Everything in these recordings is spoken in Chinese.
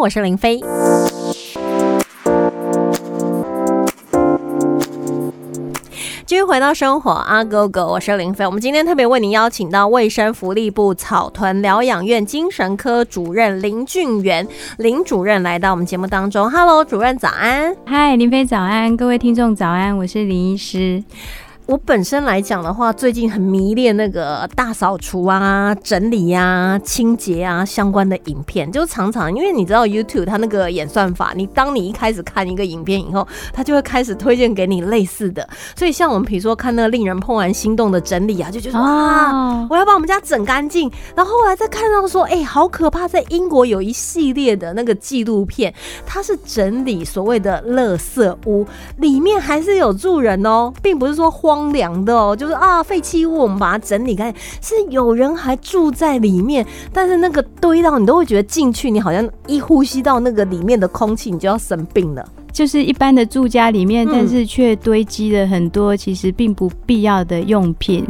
我是林飞。继续回到生活啊，Go Go，我是林飞。我们今天特别为您邀请到卫生福利部草屯疗养院精神科主任林俊元林主任来到我们节目当中。Hello，主任早安。嗨，林飞早安，各位听众早安，我是林医师。我本身来讲的话，最近很迷恋那个大扫除啊、整理呀、清洁啊相关的影片，就常常因为你知道 YouTube 它那个演算法，你当你一开始看一个影片以后，它就会开始推荐给你类似的。所以像我们比如说看那个令人怦然心动的整理啊，就觉得哇，我要把我们家整干净。然后后来再看到说，哎，好可怕，在英国有一系列的那个纪录片，它是整理所谓的垃圾屋，里面还是有住人哦，并不是说荒。荒凉的哦，就是啊，废弃物我们把它整理干净，是有人还住在里面，但是那个堆到你都会觉得进去，你好像一呼吸到那个里面的空气，你就要生病了。就是一般的住家里面，但是却堆积了很多其实并不必要的用品，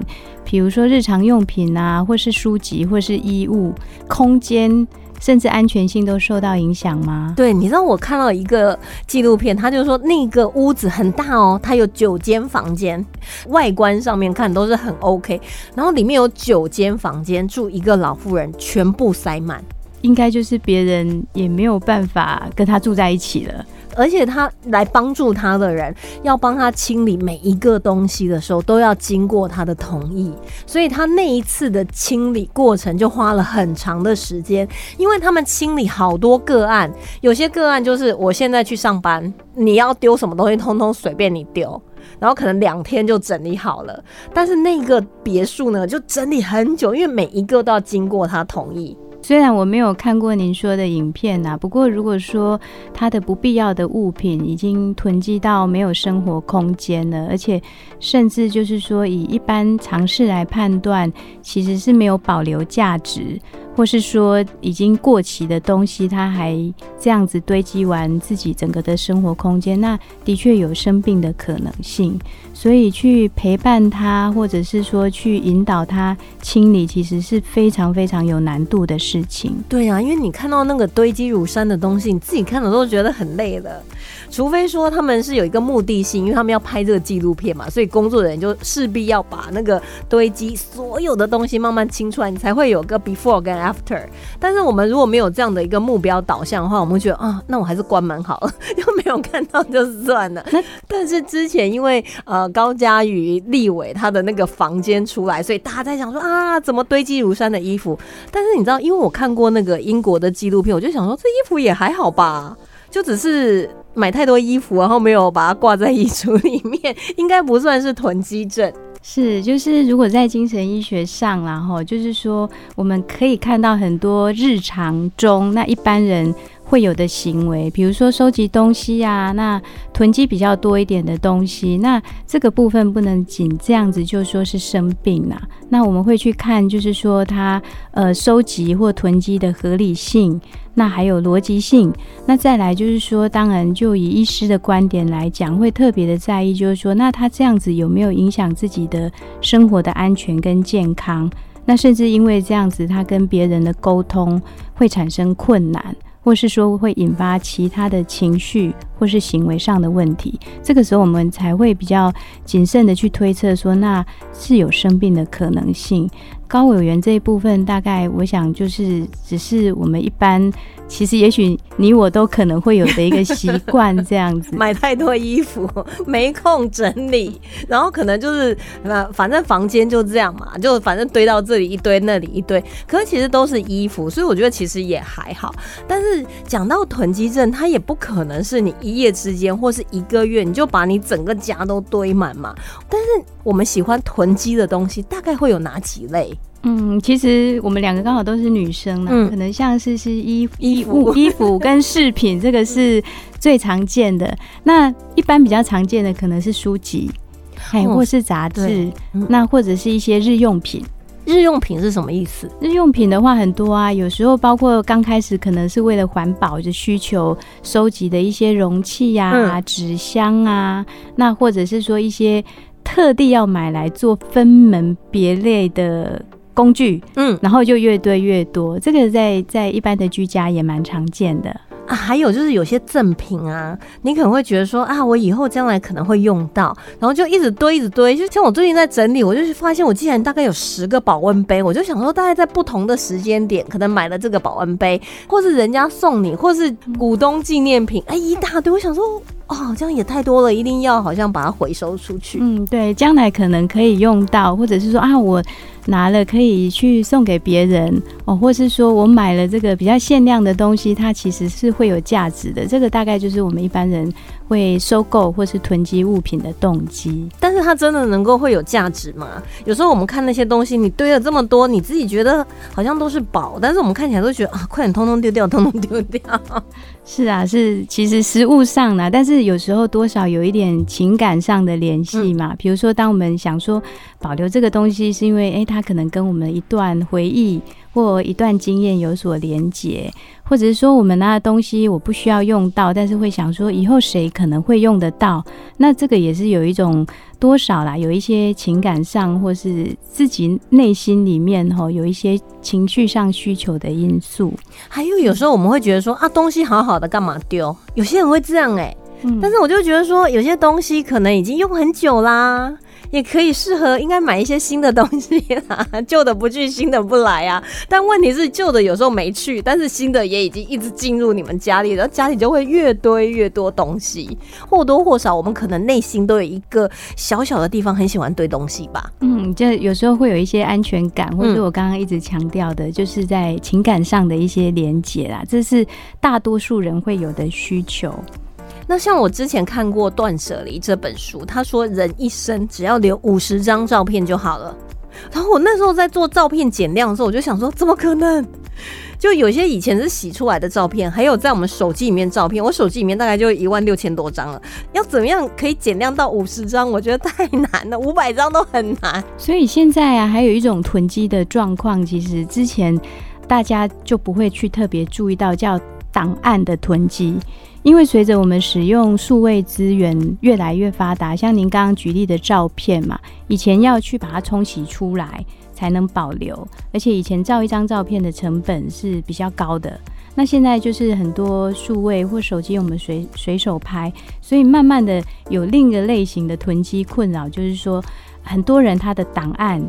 比如说日常用品啊，或是书籍，或是衣物，空间。甚至安全性都受到影响吗？对，你知道我看到一个纪录片，他就说那个屋子很大哦，它有九间房间，外观上面看都是很 OK，然后里面有九间房间住一个老妇人，全部塞满，应该就是别人也没有办法跟他住在一起了。而且他来帮助他的人，要帮他清理每一个东西的时候，都要经过他的同意。所以他那一次的清理过程就花了很长的时间，因为他们清理好多个案，有些个案就是我现在去上班，你要丢什么东西，通通随便你丢，然后可能两天就整理好了。但是那个别墅呢，就整理很久，因为每一个都要经过他同意。虽然我没有看过您说的影片呐，不过如果说它的不必要的物品已经囤积到没有生活空间了，而且甚至就是说以一般常识来判断，其实是没有保留价值。或是说已经过期的东西，它还这样子堆积完自己整个的生活空间，那的确有生病的可能性。所以去陪伴他，或者是说去引导他清理，其实是非常非常有难度的事情。对啊，因为你看到那个堆积如山的东西，你自己看了都觉得很累了。除非说他们是有一个目的性，因为他们要拍这个纪录片嘛，所以工作人员就势必要把那个堆积所有的东西慢慢清出来，你才会有个 before 跟。但是我们如果没有这样的一个目标导向的话，我们觉得啊，那我还是关门好了，又没有看到就算了。但是之前因为呃高嘉瑜立伟他的那个房间出来，所以大家在想说啊，怎么堆积如山的衣服？但是你知道，因为我看过那个英国的纪录片，我就想说这衣服也还好吧。就只是买太多衣服，然后没有把它挂在衣橱里面，应该不算是囤积症。是，就是如果在精神医学上，然后就是说，我们可以看到很多日常中那一般人。会有的行为，比如说收集东西呀，那囤积比较多一点的东西，那这个部分不能仅这样子就说是生病啦。那我们会去看，就是说他呃收集或囤积的合理性，那还有逻辑性。那再来就是说，当然就以医师的观点来讲，会特别的在意，就是说，那他这样子有没有影响自己的生活的安全跟健康？那甚至因为这样子，他跟别人的沟通会产生困难。或是说会引发其他的情绪或是行为上的问题，这个时候我们才会比较谨慎的去推测说，那是有生病的可能性。高委员这一部分，大概我想就是只是我们一般，其实也许你我都可能会有的一个习惯，这样子 买太多衣服，没空整理，然后可能就是那反正房间就这样嘛，就反正堆到这里一堆，那里一堆，可是其实都是衣服，所以我觉得其实也还好。但是讲到囤积症，它也不可能是你一夜之间或是一个月你就把你整个家都堆满嘛。但是我们喜欢囤积的东西，大概会有哪几类？嗯，其实我们两个刚好都是女生呢，可能像是是衣衣物、衣服跟饰品，这个是最常见的。那一般比较常见的可能是书籍，哎，或是杂志，那或者是一些日用品。日用品是什么意思？日用品的话很多啊，有时候包括刚开始可能是为了环保的需求收集的一些容器呀、纸箱啊，那或者是说一些特地要买来做分门别类的。工具，嗯，然后就越堆越多，这个在在一般的居家也蛮常见的啊，还有就是有些赠品啊，你可能会觉得说啊，我以后将来可能会用到，然后就一直堆，一直堆。就像我最近在整理，我就发现我竟然大概有十个保温杯，我就想说，大概在不同的时间点，可能买了这个保温杯，或是人家送你，或是股东纪念品，哎，一大堆。我想说。哦，这样也太多了，一定要好像把它回收出去。嗯，对，将来可能可以用到，或者是说啊，我拿了可以去送给别人哦，或是说我买了这个比较限量的东西，它其实是会有价值的。这个大概就是我们一般人会收购或是囤积物品的动机。但是它真的能够会有价值吗？有时候我们看那些东西，你堆了这么多，你自己觉得好像都是宝，但是我们看起来都觉得啊，快点通通丢掉，通通丢掉。是啊，是其实实物上呢，但是有时候多少有一点情感上的联系嘛。比如说，当我们想说保留这个东西，是因为哎，它可能跟我们一段回忆。或一段经验有所连结，或者是说我们拿的东西我不需要用到，但是会想说以后谁可能会用得到，那这个也是有一种多少啦，有一些情感上或是自己内心里面吼有一些情绪上需求的因素。还有有时候我们会觉得说啊，东西好好的干嘛丢？有些人会这样哎，但是我就觉得说有些东西可能已经用很久啦。也可以适合，应该买一些新的东西啦。旧的不去，新的不来啊。但问题是，旧的有时候没去，但是新的也已经一直进入你们家里，然后家里就会越堆越多东西。或多或少，我们可能内心都有一个小小的地方很喜欢堆东西吧。嗯，就有时候会有一些安全感，或者我刚刚一直强调的，就是在情感上的一些连结啦。这是大多数人会有的需求。那像我之前看过《断舍离》这本书，他说人一生只要留五十张照片就好了。然后我那时候在做照片减量的时候，我就想说，怎么可能？就有些以前是洗出来的照片，还有在我们手机里面照片，我手机里面大概就一万六千多张了。要怎么样可以减量到五十张？我觉得太难了，五百张都很难。所以现在啊，还有一种囤积的状况，其实之前大家就不会去特别注意到，叫档案的囤积。因为随着我们使用数位资源越来越发达，像您刚刚举例的照片嘛，以前要去把它冲洗出来才能保留，而且以前照一张照片的成本是比较高的。那现在就是很多数位或手机，我们随随手拍，所以慢慢的有另一个类型的囤积困扰，就是说很多人他的档案、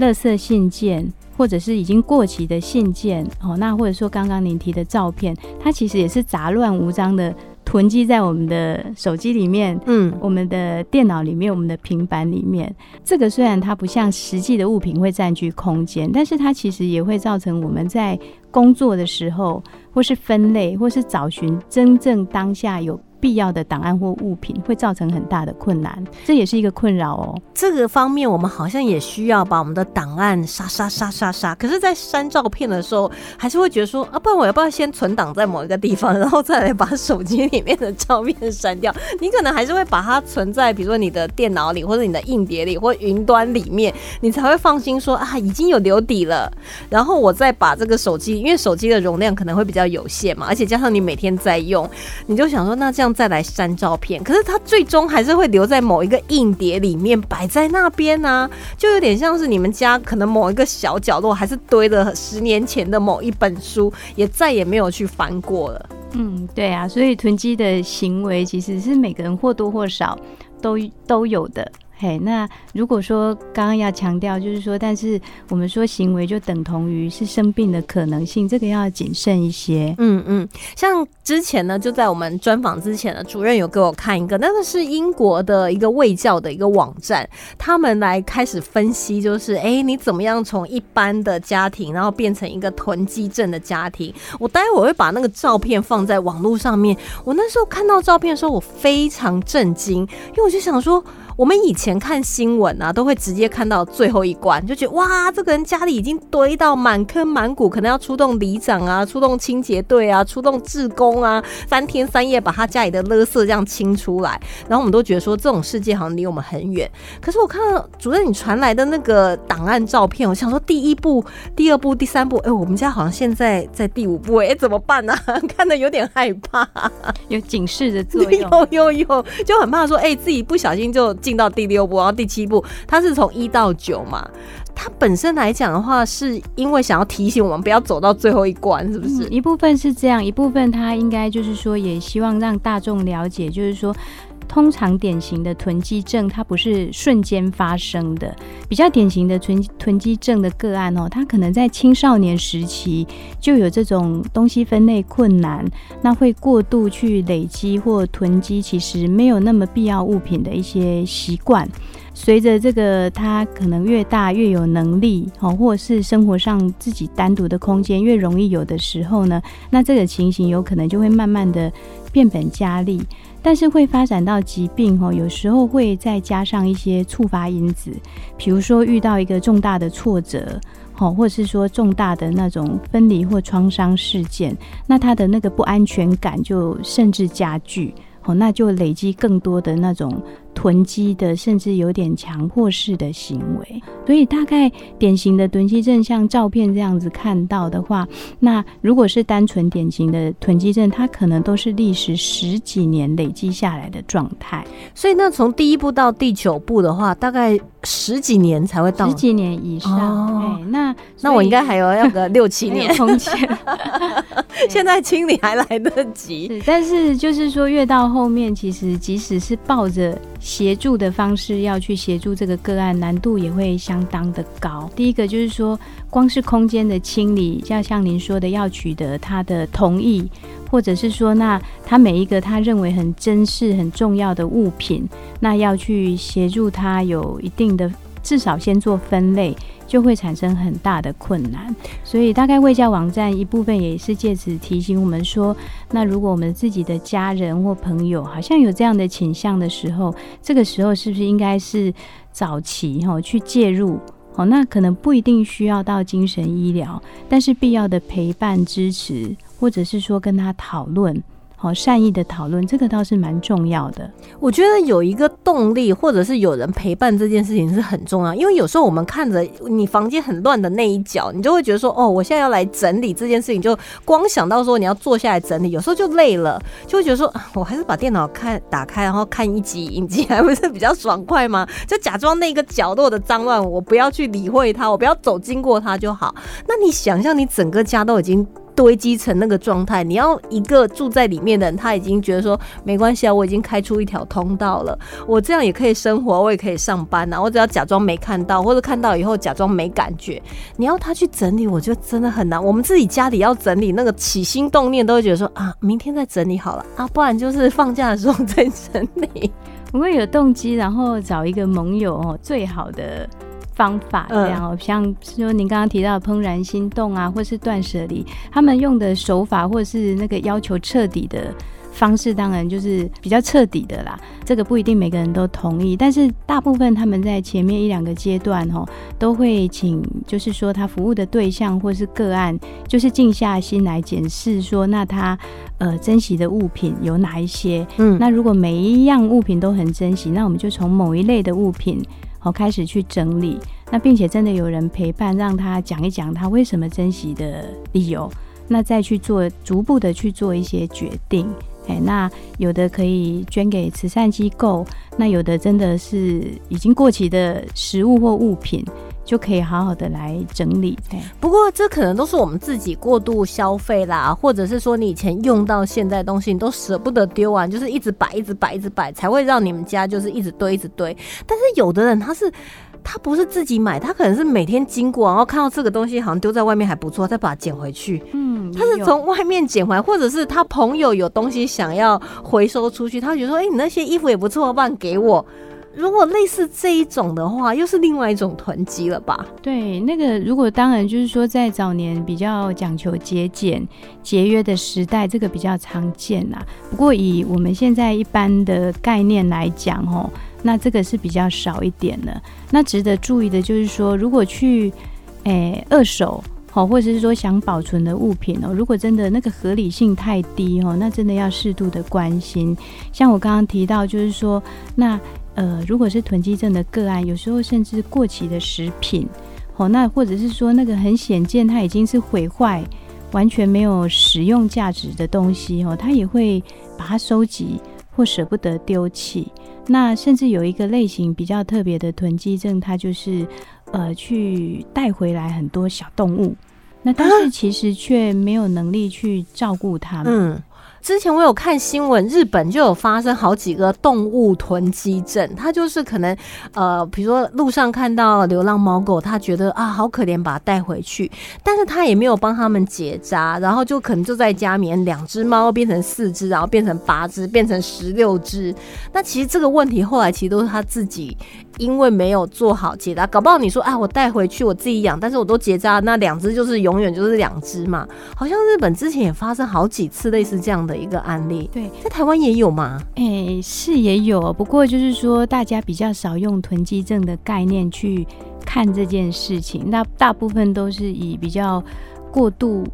垃圾信件。或者是已经过期的信件哦，那或者说刚刚您提的照片，它其实也是杂乱无章的囤积在我们的手机里面，嗯，我们的电脑里面，我们的平板里面。这个虽然它不像实际的物品会占据空间，但是它其实也会造成我们在工作的时候，或是分类，或是找寻真正当下有。必要的档案或物品会造成很大的困难，这也是一个困扰哦。这个方面我们好像也需要把我们的档案杀杀杀杀杀。可是，在删照片的时候，还是会觉得说啊，不然我要不要先存档在某一个地方，然后再来把手机里面的照片删掉？你可能还是会把它存在，比如说你的电脑里，或者你的硬碟里，或云端里面，你才会放心说啊，已经有留底了。然后我再把这个手机，因为手机的容量可能会比较有限嘛，而且加上你每天在用，你就想说那这样。再来删照片，可是它最终还是会留在某一个硬碟里面，摆在那边呢，就有点像是你们家可能某一个小角落，还是堆了十年前的某一本书，也再也没有去翻过了。嗯，对啊，所以囤积的行为其实是每个人或多或少都都有的。嘿，那如果说刚刚要强调，就是说，但是我们说行为就等同于是生病的可能性，这个要谨慎一些。嗯嗯，像之前呢，就在我们专访之前呢，主任有给我看一个，那个是英国的一个卫教的一个网站，他们来开始分析，就是哎，你怎么样从一般的家庭，然后变成一个囤积症的家庭？我待会儿会把那个照片放在网络上面。我那时候看到照片的时候，我非常震惊，因为我就想说。我们以前看新闻啊，都会直接看到最后一关，就觉得哇，这个人家里已经堆到满坑满谷，可能要出动里长啊，出动清洁队啊，出动志工啊，三天三夜把他家里的垃圾这样清出来。然后我们都觉得说，这种世界好像离我们很远。可是我看到主任你传来的那个档案照片，我想说第一步、第二步、第三步，哎，我们家好像现在在第五步，哎，怎么办呢？看的有点害怕，有警示的作用，有有有，就很怕说，哎，自己不小心就。进到第六步，然后第七步，它是从一到九嘛。它本身来讲的话，是因为想要提醒我们不要走到最后一关，是不是？一部分是这样，一部分它应该就是说，也希望让大众了解，就是说。通常典型的囤积症，它不是瞬间发生的。比较典型的囤囤积症的个案哦，它可能在青少年时期就有这种东西分类困难，那会过度去累积或囤积，其实没有那么必要物品的一些习惯。随着这个他可能越大越有能力好，或者是生活上自己单独的空间越容易有的时候呢，那这个情形有可能就会慢慢的变本加厉。但是会发展到疾病哦，有时候会再加上一些触发因子，比如说遇到一个重大的挫折，好，或者是说重大的那种分离或创伤事件，那他的那个不安全感就甚至加剧，好，那就累积更多的那种。囤积的，甚至有点强迫式的行为，所以大概典型的囤积症，像照片这样子看到的话，那如果是单纯典型的囤积症，它可能都是历时十几年累积下来的状态。所以那从第一步到第九步的话，大概十几年才会到，十几年以上。哎，那那我应该还有要个 六七年空间。现在清理还来得及，但是就是说越到后面，其实即使是抱着。协助的方式要去协助这个个案，难度也会相当的高。第一个就是说，光是空间的清理，要像您说的，要取得他的同意，或者是说，那他每一个他认为很珍视、很重要的物品，那要去协助他有一定的，至少先做分类。就会产生很大的困难，所以大概卫教网站一部分也是借此提醒我们说，那如果我们自己的家人或朋友好像有这样的倾向的时候，这个时候是不是应该是早期哈去介入？哦，那可能不一定需要到精神医疗，但是必要的陪伴支持，或者是说跟他讨论。好，善意的讨论，这个倒是蛮重要的。我觉得有一个动力，或者是有人陪伴这件事情是很重要。因为有时候我们看着你房间很乱的那一角，你就会觉得说，哦，我现在要来整理这件事情，就光想到说你要坐下来整理，有时候就累了，就会觉得说，我还是把电脑看打开，然后看一集影集，还不是比较爽快吗？就假装那个角落的脏乱，我不要去理会它，我不要走经过它就好。那你想象你整个家都已经。堆积成那个状态，你要一个住在里面的人，他已经觉得说没关系啊，我已经开出一条通道了，我这样也可以生活，我也可以上班呐，我只要假装没看到，或者看到以后假装没感觉。你要他去整理，我觉得真的很难。我们自己家里要整理，那个起心动念都会觉得说啊，明天再整理好了啊，不然就是放假的时候 再整理。我会有动机，然后找一个盟友哦，最好的。方法这样哦，像说您刚刚提到怦然心动啊，或是断舍离，他们用的手法或是那个要求彻底的方式，当然就是比较彻底的啦。这个不一定每个人都同意，但是大部分他们在前面一两个阶段哦，都会请，就是说他服务的对象或是个案，就是静下心来检视说，那他呃珍惜的物品有哪一些？嗯，那如果每一样物品都很珍惜，那我们就从某一类的物品。我开始去整理，那并且真的有人陪伴，让他讲一讲他为什么珍惜的理由，那再去做逐步的去做一些决定。哎，那有的可以捐给慈善机构，那有的真的是已经过期的食物或物品。就可以好好的来整理。不过这可能都是我们自己过度消费啦，或者是说你以前用到现在东西你都舍不得丢完，就是一直摆、一直摆、一直摆，才会让你们家就是一直堆、一直堆。但是有的人他是他不是自己买，他可能是每天经过，然后看到这个东西好像丢在外面还不错，再把它捡回去。嗯，他是从外面捡回来，或者是他朋友有东西想要回收出去，他觉得说：“哎，你那些衣服也不错，不然给我。”如果类似这一种的话，又是另外一种囤积了吧？对，那个如果当然就是说，在早年比较讲求节俭、节约的时代，这个比较常见啦。不过以我们现在一般的概念来讲，哦，那这个是比较少一点的。那值得注意的就是说，如果去诶二手，好，或者是说想保存的物品哦，如果真的那个合理性太低哦，那真的要适度的关心。像我刚刚提到，就是说那。呃，如果是囤积症的个案，有时候甚至过期的食品，哦，那或者是说那个很显见它已经是毁坏、完全没有使用价值的东西，哦，他也会把它收集或舍不得丢弃。那甚至有一个类型比较特别的囤积症，它就是呃去带回来很多小动物，那但是其实却没有能力去照顾它们。之前我有看新闻，日本就有发生好几个动物囤积症，它就是可能呃，比如说路上看到流浪猫狗，他觉得啊好可怜，把它带回去，但是他也没有帮他们结扎，然后就可能就在家里面两只猫变成四只，然后变成八只，变成十六只。那其实这个问题后来其实都是他自己因为没有做好结扎，搞不好你说啊我带回去我自己养，但是我都结扎，那两只就是永远就是两只嘛。好像日本之前也发生好几次类似这样的一个案例，对，在台湾也有吗？哎，是也有，不过就是说大家比较少用囤积症的概念去看这件事情，那大部分都是以比较过度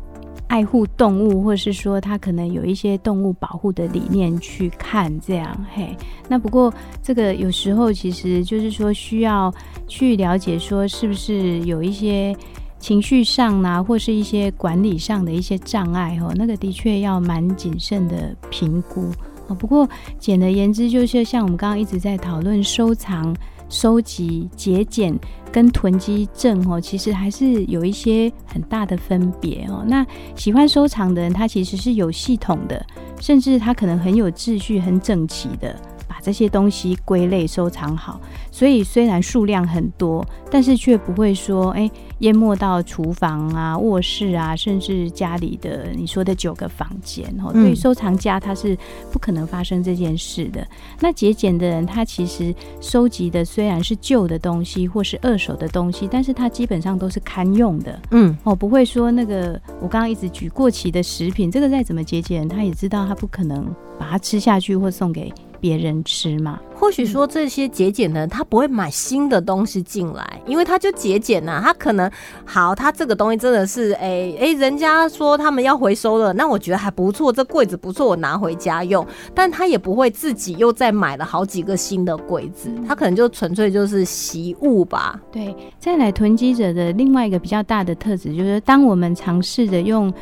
爱护动物，或是说他可能有一些动物保护的理念去看这样。嘿，那不过这个有时候其实就是说需要去了解，说是不是有一些。情绪上呢，或是一些管理上的一些障碍哦，那个的确要蛮谨慎的评估哦。不过简而言之，就是像我们刚刚一直在讨论收藏、收集、节俭跟囤积症哦，其实还是有一些很大的分别哦。那喜欢收藏的人，他其实是有系统的，甚至他可能很有秩序、很整齐的。这些东西归类收藏好，所以虽然数量很多，但是却不会说哎淹没到厨房啊、卧室啊，甚至家里的你说的九个房间哦。对于收藏家，他是不可能发生这件事的。那节俭的人，他其实收集的虽然是旧的东西或是二手的东西，但是他基本上都是堪用的。嗯，哦，不会说那个我刚刚一直举过期的食品，这个再怎么节俭，他也知道他不可能把它吃下去或送给。别人吃嘛？或许说这些节俭的人，他不会买新的东西进来，因为他就节俭呐。他可能好，他这个东西真的是，哎哎，人家说他们要回收了，那我觉得还不错，这柜子不错，我拿回家用。但他也不会自己又再买了好几个新的柜子，他可能就纯粹就是习物吧。对，再来囤积者的另外一个比较大的特质，就是当我们尝试着用。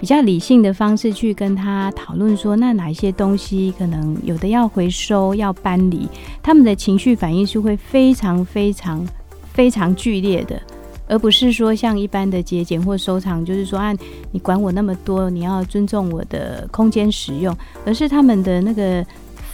比较理性的方式去跟他讨论说，那哪一些东西可能有的要回收、要搬离，他们的情绪反应是会非常非常非常剧烈的，而不是说像一般的节俭或收藏，就是说啊，你管我那么多，你要尊重我的空间使用，而是他们的那个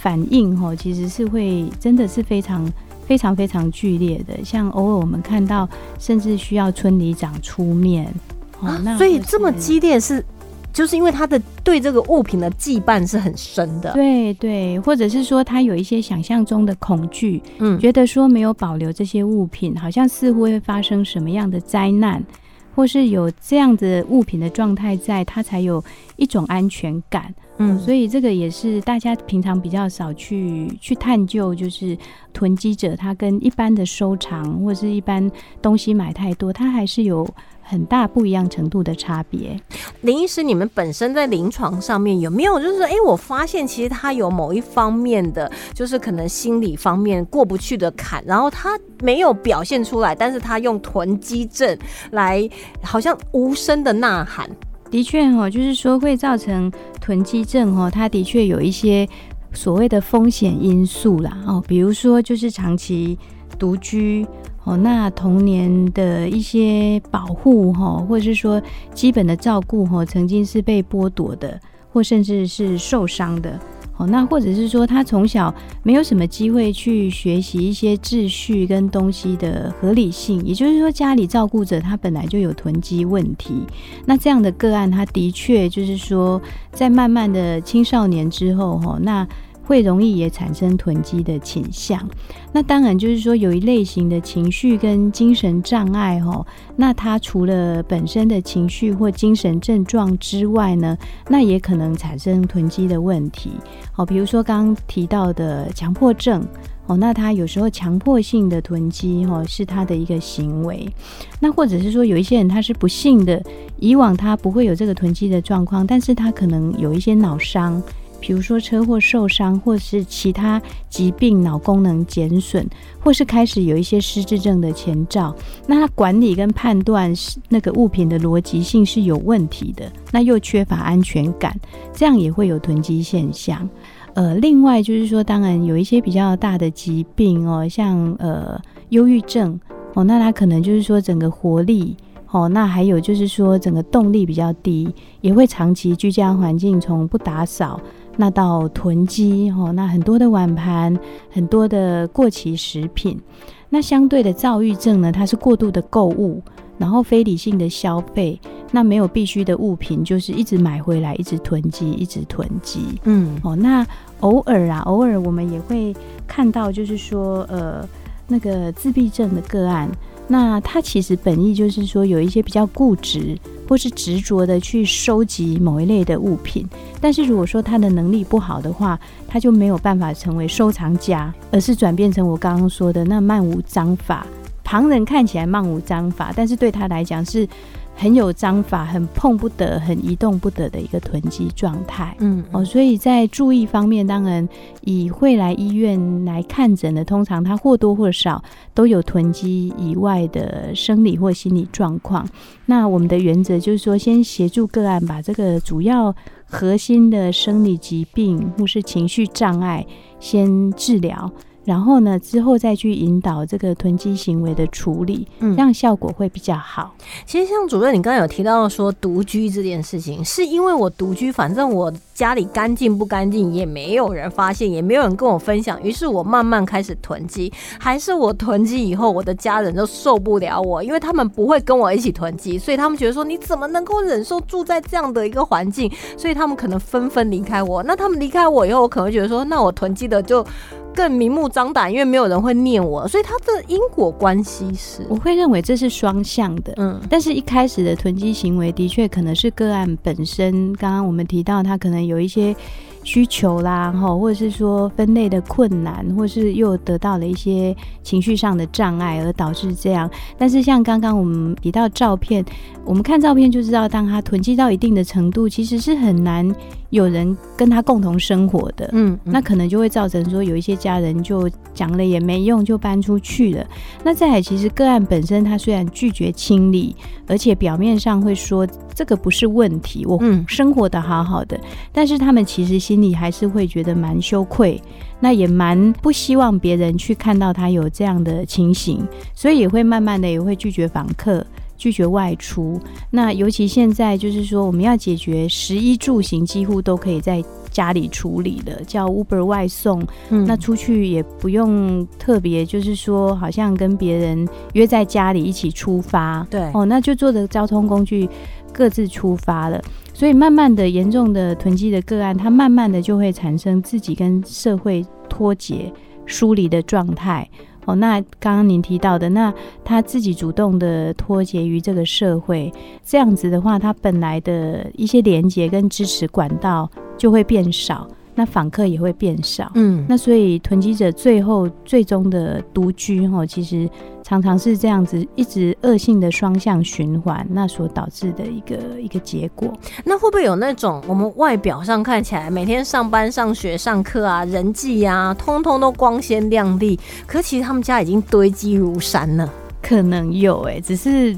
反应哈，其实是会真的是非常非常非常剧烈的，像偶尔我们看到，甚至需要村里长出面。啊，所以这么激烈是，就是因为他的对这个物品的羁绊是很深的，对对，或者是说他有一些想象中的恐惧，嗯，觉得说没有保留这些物品，好像似乎会发生什么样的灾难，或是有这样的物品的状态，在他才有一种安全感，嗯，所以这个也是大家平常比较少去去探究，就是囤积者他跟一般的收藏或者是一般东西买太多，他还是有。很大不一样程度的差别。林医师，你们本身在临床上面有没有就是说，哎，我发现其实他有某一方面的，就是可能心理方面过不去的坎，然后他没有表现出来，但是他用囤积症来，好像无声的呐喊。的确哦，就是说会造成囤积症哦，它的确有一些所谓的风险因素啦哦，比如说就是长期独居。哦，那童年的一些保护哈，或者是说基本的照顾哈，曾经是被剥夺的，或甚至是受伤的。哦，那或者是说他从小没有什么机会去学习一些秩序跟东西的合理性，也就是说家里照顾者他本来就有囤积问题。那这样的个案，他的确就是说在慢慢的青少年之后哈，那。会容易也产生囤积的倾向，那当然就是说有一类型的情绪跟精神障碍哦，那它除了本身的情绪或精神症状之外呢，那也可能产生囤积的问题。好，比如说刚刚提到的强迫症哦，那他有时候强迫性的囤积哦是他的一个行为，那或者是说有一些人他是不幸的，以往他不会有这个囤积的状况，但是他可能有一些脑伤。比如说车祸受伤，或是其他疾病，脑功能减损，或是开始有一些失智症的前兆，那他管理跟判断是那个物品的逻辑性是有问题的，那又缺乏安全感，这样也会有囤积现象。呃，另外就是说，当然有一些比较大的疾病哦，像呃忧郁症。哦，那他可能就是说整个活力。哦，那还有就是说，整个动力比较低，也会长期居家环境从不打扫，那到囤积，哦，那很多的碗盘，很多的过期食品，那相对的躁郁症呢，它是过度的购物，然后非理性的消费，那没有必须的物品，就是一直买回来，一直囤积，一直囤积，嗯，哦，那偶尔啊，偶尔我们也会看到，就是说，呃，那个自闭症的个案。那他其实本意就是说，有一些比较固执或是执着的去收集某一类的物品，但是如果说他的能力不好的话，他就没有办法成为收藏家，而是转变成我刚刚说的那漫无章法。旁人看起来漫无章法，但是对他来讲是。很有章法，很碰不得，很移动不得的一个囤积状态。嗯，哦，所以在注意方面，当然以会来医院来看诊的，通常他或多或少都有囤积以外的生理或心理状况。那我们的原则就是说，先协助个案把这个主要核心的生理疾病或是情绪障碍先治疗。然后呢，之后再去引导这个囤积行为的处理，这样效果会比较好。其实像主任，你刚刚有提到说独居这件事情，是因为我独居，反正我家里干净不干净也没有人发现，也没有人跟我分享，于是我慢慢开始囤积。还是我囤积以后，我的家人都受不了我，因为他们不会跟我一起囤积，所以他们觉得说你怎么能够忍受住在这样的一个环境？所以他们可能纷纷离开我。那他们离开我以后，我可能会觉得说，那我囤积的就。更明目张胆，因为没有人会念我，所以它的因果关系是，我会认为这是双向的。嗯，但是一开始的囤积行为的确可能是个案本身，刚刚我们提到他可能有一些。需求啦，哈，或者是说分类的困难，或是又得到了一些情绪上的障碍，而导致这样。但是像刚刚我们提到照片，我们看照片就知道，当他囤积到一定的程度，其实是很难有人跟他共同生活的。嗯，那可能就会造成说有一些家人就讲了也没用，就搬出去了。那再来，其实个案本身他虽然拒绝清理，而且表面上会说这个不是问题，我生活的好好的，但是他们其实。心里还是会觉得蛮羞愧，那也蛮不希望别人去看到他有这样的情形，所以也会慢慢的也会拒绝访客，拒绝外出。那尤其现在就是说，我们要解决食衣住行，几乎都可以在家里处理了，叫 Uber 外送。嗯，那出去也不用特别，就是说好像跟别人约在家里一起出发。对，哦，那就坐着交通工具各自出发了。所以，慢慢的，严重的囤积的个案，它慢慢的就会产生自己跟社会脱节、疏离的状态。哦，那刚刚您提到的，那他自己主动的脱节于这个社会，这样子的话，他本来的一些连接跟支持管道就会变少。那访客也会变少，嗯，那所以囤积者最后最终的独居哈，其实常常是这样子，一直恶性的双向循环，那所导致的一个一个结果。那会不会有那种我们外表上看起来每天上班、上学、上课啊，人际啊，通通都光鲜亮丽，可其实他们家已经堆积如山了？可能有哎，只是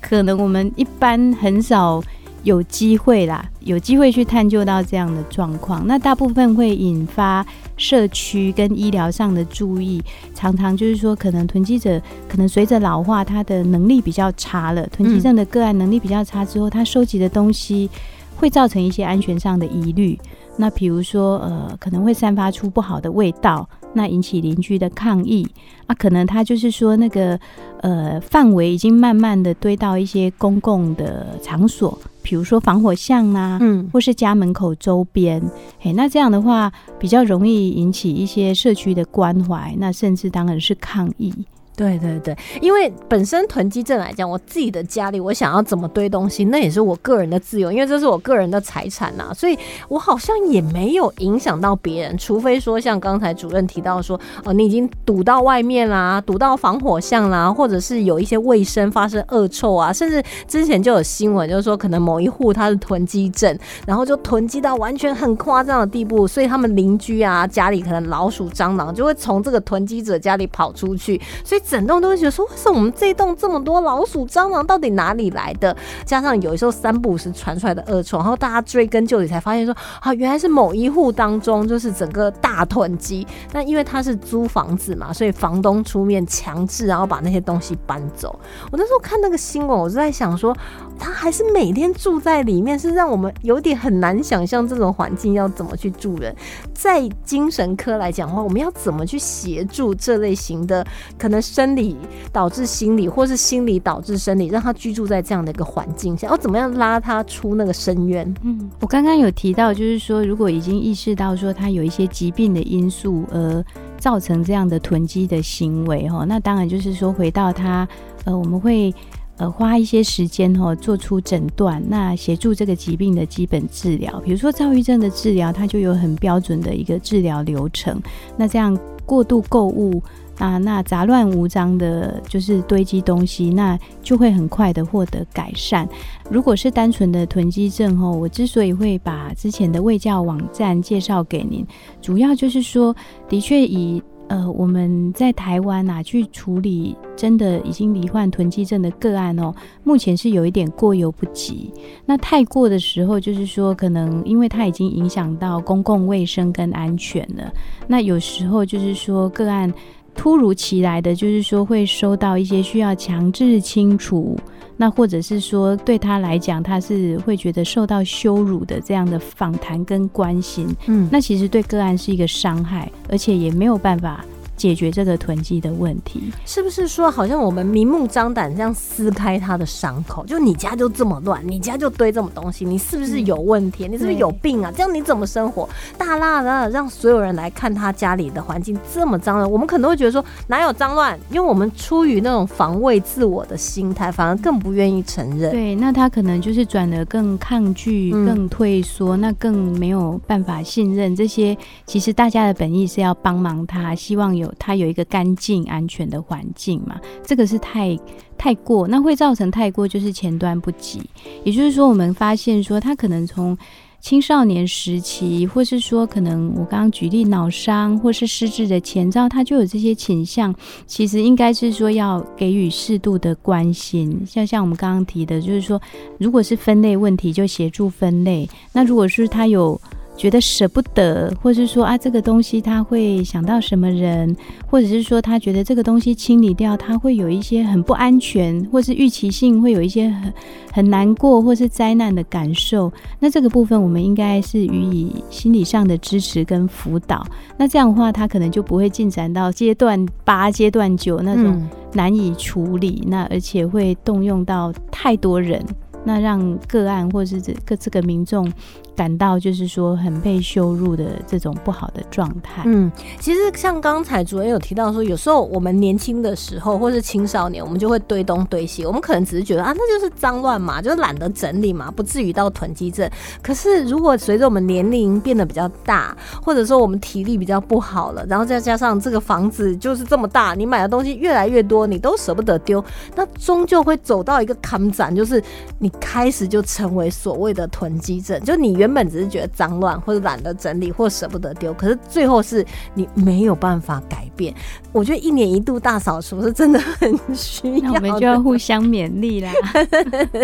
可能我们一般很少。有机会啦，有机会去探究到这样的状况，那大部分会引发社区跟医疗上的注意。常常就是说，可能囤积者可能随着老化，他的能力比较差了。囤积症的个案能力比较差之后，他收集的东西会造成一些安全上的疑虑。那比如说，呃，可能会散发出不好的味道，那引起邻居的抗议。啊，可能他就是说，那个呃范围已经慢慢的堆到一些公共的场所。比如说防火巷啊，嗯，或是家门口周边，哎，那这样的话比较容易引起一些社区的关怀，那甚至当然是抗议。对对对，因为本身囤积症来讲，我自己的家里我想要怎么堆东西，那也是我个人的自由，因为这是我个人的财产呐，所以我好像也没有影响到别人，除非说像刚才主任提到说，哦，你已经堵到外面啦，堵到防火巷啦，或者是有一些卫生发生恶臭啊，甚至之前就有新闻，就是说可能某一户他是囤积症，然后就囤积到完全很夸张的地步，所以他们邻居啊家里可能老鼠、蟑螂就会从这个囤积者家里跑出去，所以。整栋都会觉得说，为什么我们这栋这么多老鼠、蟑螂，到底哪里来的？加上有时候三不五时传出来的恶臭，然后大家追根究底才发现说，啊，原来是某一户当中就是整个大囤积。那因为他是租房子嘛，所以房东出面强制，然后把那些东西搬走。我那时候看那个新闻，我就在想说，他还是每天住在里面，是让我们有点很难想象这种环境要怎么去住人。在精神科来讲的话，我们要怎么去协助这类型的可能生理导致心理，或是心理导致生理，让他居住在这样的一个环境下，要怎么样拉他出那个深渊？嗯，我刚刚有提到，就是说，如果已经意识到说他有一些疾病的因素，而造成这样的囤积的行为，哈，那当然就是说，回到他，呃，我们会。呃，花一些时间哈，做出诊断，那协助这个疾病的基本治疗。比如说躁郁症的治疗，它就有很标准的一个治疗流程。那这样过度购物啊，那杂乱无章的，就是堆积东西，那就会很快的获得改善。如果是单纯的囤积症哦，我之所以会把之前的卫教网站介绍给您，主要就是说，的确以。呃，我们在台湾啊，去处理真的已经罹患囤积症的个案哦，目前是有一点过犹不及。那太过的时候，就是说可能因为它已经影响到公共卫生跟安全了。那有时候就是说个案突如其来的，就是说会收到一些需要强制清除。那或者是说，对他来讲，他是会觉得受到羞辱的这样的访谈跟关心，嗯，那其实对个案是一个伤害，而且也没有办法。解决这个囤积的问题，是不是说好像我们明目张胆这样撕开他的伤口？就你家就这么乱，你家就堆这么东西，你是不是有问题？你是不是有病啊？这样你怎么生活？大大的让所有人来看他家里的环境这么脏乱，我们可能会觉得说哪有脏乱？因为我们出于那种防卫自我的心态，反而更不愿意承认。对，那他可能就是转得更抗拒、更退缩，那更没有办法信任这些。其实大家的本意是要帮忙他，希望有。它有一个干净、安全的环境嘛？这个是太太过，那会造成太过，就是前端不及。也就是说，我们发现说，他可能从青少年时期，或是说可能我刚刚举例脑伤或是失智的前兆，他就有这些倾向。其实应该是说要给予适度的关心，像像我们刚刚提的，就是说，如果是分类问题，就协助分类。那如果是他有。觉得舍不得，或是说啊，这个东西他会想到什么人，或者是说他觉得这个东西清理掉，他会有一些很不安全，或是预期性会有一些很很难过，或是灾难的感受。那这个部分我们应该是予以心理上的支持跟辅导。那这样的话，他可能就不会进展到阶段八、阶段九那种难以处理，那而且会动用到太多人，那让个案或是这个这个民众。感到就是说很被羞辱的这种不好的状态。嗯，其实像刚才主任有提到说，有时候我们年轻的时候或是青少年，我们就会堆东堆西，我们可能只是觉得啊，那就是脏乱嘛，就是懒得整理嘛，不至于到囤积症。可是如果随着我们年龄变得比较大，或者说我们体力比较不好了，然后再加上这个房子就是这么大，你买的东西越来越多，你都舍不得丢，那终究会走到一个坎展，就是你开始就成为所谓的囤积症，就你。原本只是觉得脏乱，或者懒得整理，或舍不得丢，可是最后是你没有办法改变。我觉得一年一度大扫除是真的很需要，我们就要互相勉励啦。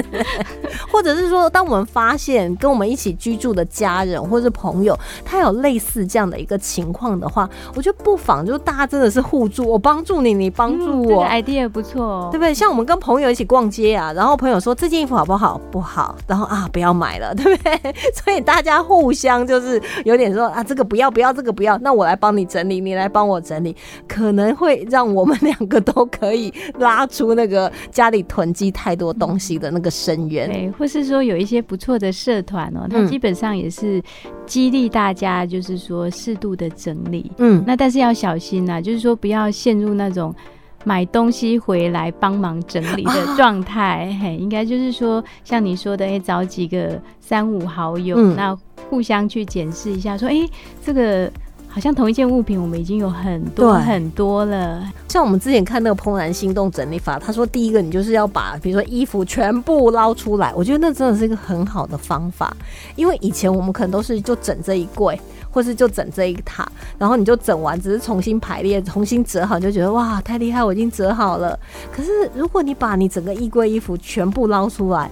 或者是说，当我们发现跟我们一起居住的家人或是朋友，他有类似这样的一个情况的话，我觉得不妨就是大家真的是互助，我帮助你，你帮助我，idea 不错，哦对不对？像我们跟朋友一起逛街啊，然后朋友说这件衣服好不好？不好，然后啊不要买了，对不对？所以大家互相就是有点说啊，这个不要，不要这个不要，那我来帮你整理，你来帮我整理，可能会让我们两个都可以拉出那个家里囤积太多东西的那个深渊。对，或是说有一些不错的社团哦，它基本上也是激励大家，就是说适度的整理。嗯，那但是要小心呐，就是说不要陷入那种。买东西回来帮忙整理的状态，嘿，应该就是说，像你说的，哎，找几个三五好友，那互相去检视一下，说，哎，这个好像同一件物品，我们已经有很多很多了。像我们之前看那个《怦然心动整理法》，他说第一个你就是要把，比如说衣服全部捞出来，我觉得那真的是一个很好的方法，因为以前我们可能都是就整这一柜。或或是就整这一塔，然后你就整完，只是重新排列、重新折好，就觉得哇，太厉害，我已经折好了。可是如果你把你整个衣柜衣服全部捞出来，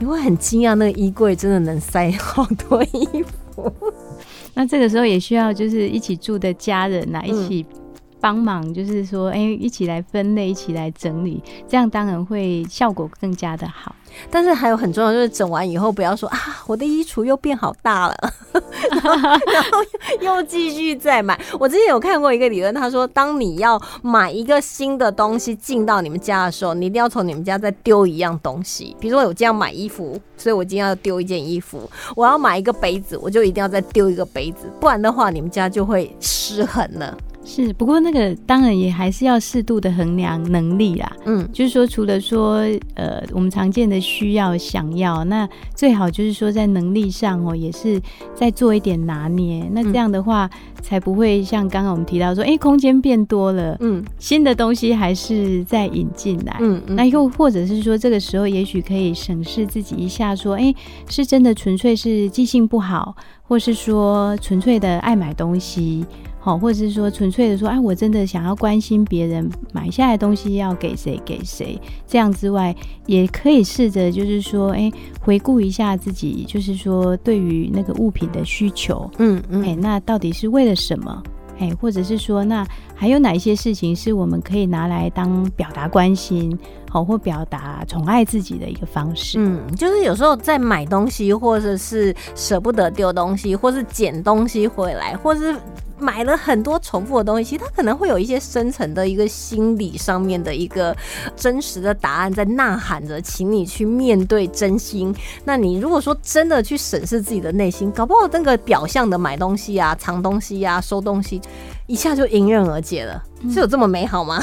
你会很惊讶，那个衣柜真的能塞好多衣服。那这个时候也需要就是一起住的家人呐，一起。帮忙就是说，哎，一起来分类，一起来整理，这样当然会效果更加的好。但是还有很重要，就是整完以后不要说啊，我的衣橱又变好大了，然后又继续再买。我之前有看过一个理论，他说，当你要买一个新的东西进到你们家的时候，你一定要从你们家再丢一样东西。比如说，我今天要买衣服，所以我今天要丢一件衣服；我要买一个杯子，我就一定要再丢一个杯子，不然的话，你们家就会失衡了。是，不过那个当然也还是要适度的衡量能力啦。嗯，就是说除了说呃我们常见的需要想要，那最好就是说在能力上哦也是再做一点拿捏。那这样的话才不会像刚刚我们提到说，哎，空间变多了，嗯，新的东西还是在引进来。嗯嗯，那又或者是说这个时候也许可以审视自己一下，说，哎，是真的纯粹是记性不好，或是说纯粹的爱买东西。好，或者是说纯粹的说，哎，我真的想要关心别人买下来东西要给谁给谁，这样之外，也可以试着就是说，哎，回顾一下自己，就是说对于那个物品的需求，嗯嗯，哎，那到底是为了什么？哎，或者是说，那还有哪一些事情是我们可以拿来当表达关心，好，或表达宠爱自己的一个方式？嗯，就是有时候在买东西，或者是舍不得丢东西，或是捡东西回来，或是。买了很多重复的东西，其实他可能会有一些深层的一个心理上面的一个真实的答案在呐喊着，请你去面对真心。那你如果说真的去审视自己的内心，搞不好那个表象的买东西啊、藏东西啊、收东西，一下就迎刃而解了，是有这么美好吗？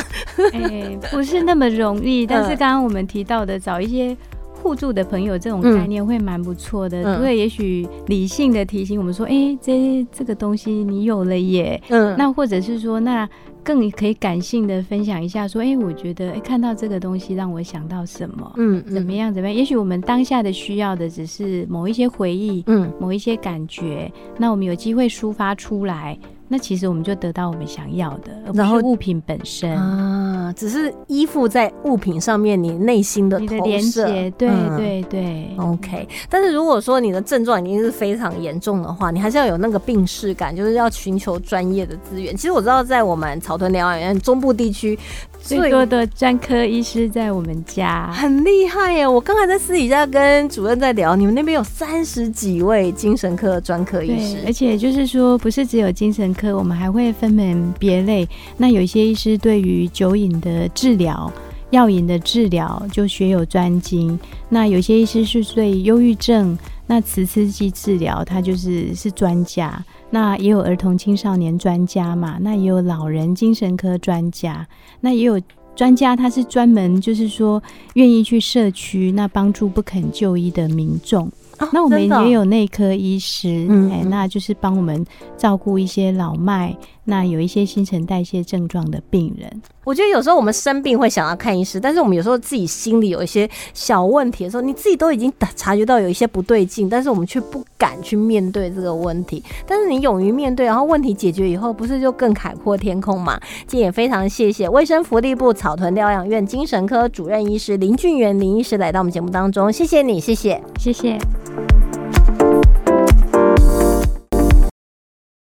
哎，不是那么容易。但是刚刚我们提到的，找一些。互助的朋友这种概念会蛮不错的，因为也许理性的提醒我们说，哎，这这个东西你有了耶，嗯，那或者是说，那更可以感性的分享一下，说，哎，我觉得，哎，看到这个东西让我想到什么，嗯，怎么样，怎么样？也许我们当下的需要的只是某一些回忆，嗯，某一些感觉，那我们有机会抒发出来。那其实我们就得到我们想要的，然后物品本身啊，只是依附在物品上面，你内心的投射，对对对，OK。但是如果说你的症状已经是非常严重的话，你还是要有那个病视感，就是要寻求专业的资源。其实我知道，在我们草屯疗养院中部地区。最多的专科医师在我们家，很厉害耶！我刚才在私底下跟主任在聊，你们那边有三十几位精神科专科医师，而且就是说，不是只有精神科，我们还会分门别类。那有一些医师对于酒瘾的治疗、药瘾的治疗就学有专精，那有些医师是对忧郁症。那磁刺激治疗，他就是是专家。那也有儿童青少年专家嘛，那也有老人精神科专家，那也有专家，他是专门就是说愿意去社区，那帮助不肯就医的民众。那我们也有内科医师，哎，那就是帮我们照顾一些老迈。那有一些新陈代谢症状的病人，我觉得有时候我们生病会想要看医师，但是我们有时候自己心里有一些小问题的时候，你自己都已经察觉到有一些不对劲，但是我们却不敢去面对这个问题。但是你勇于面对，然后问题解决以后，不是就更海阔天空吗？今天也非常谢谢卫生福利部草屯疗养院精神科主任医师林俊元林医师来到我们节目当中，谢谢你，谢谢，谢谢。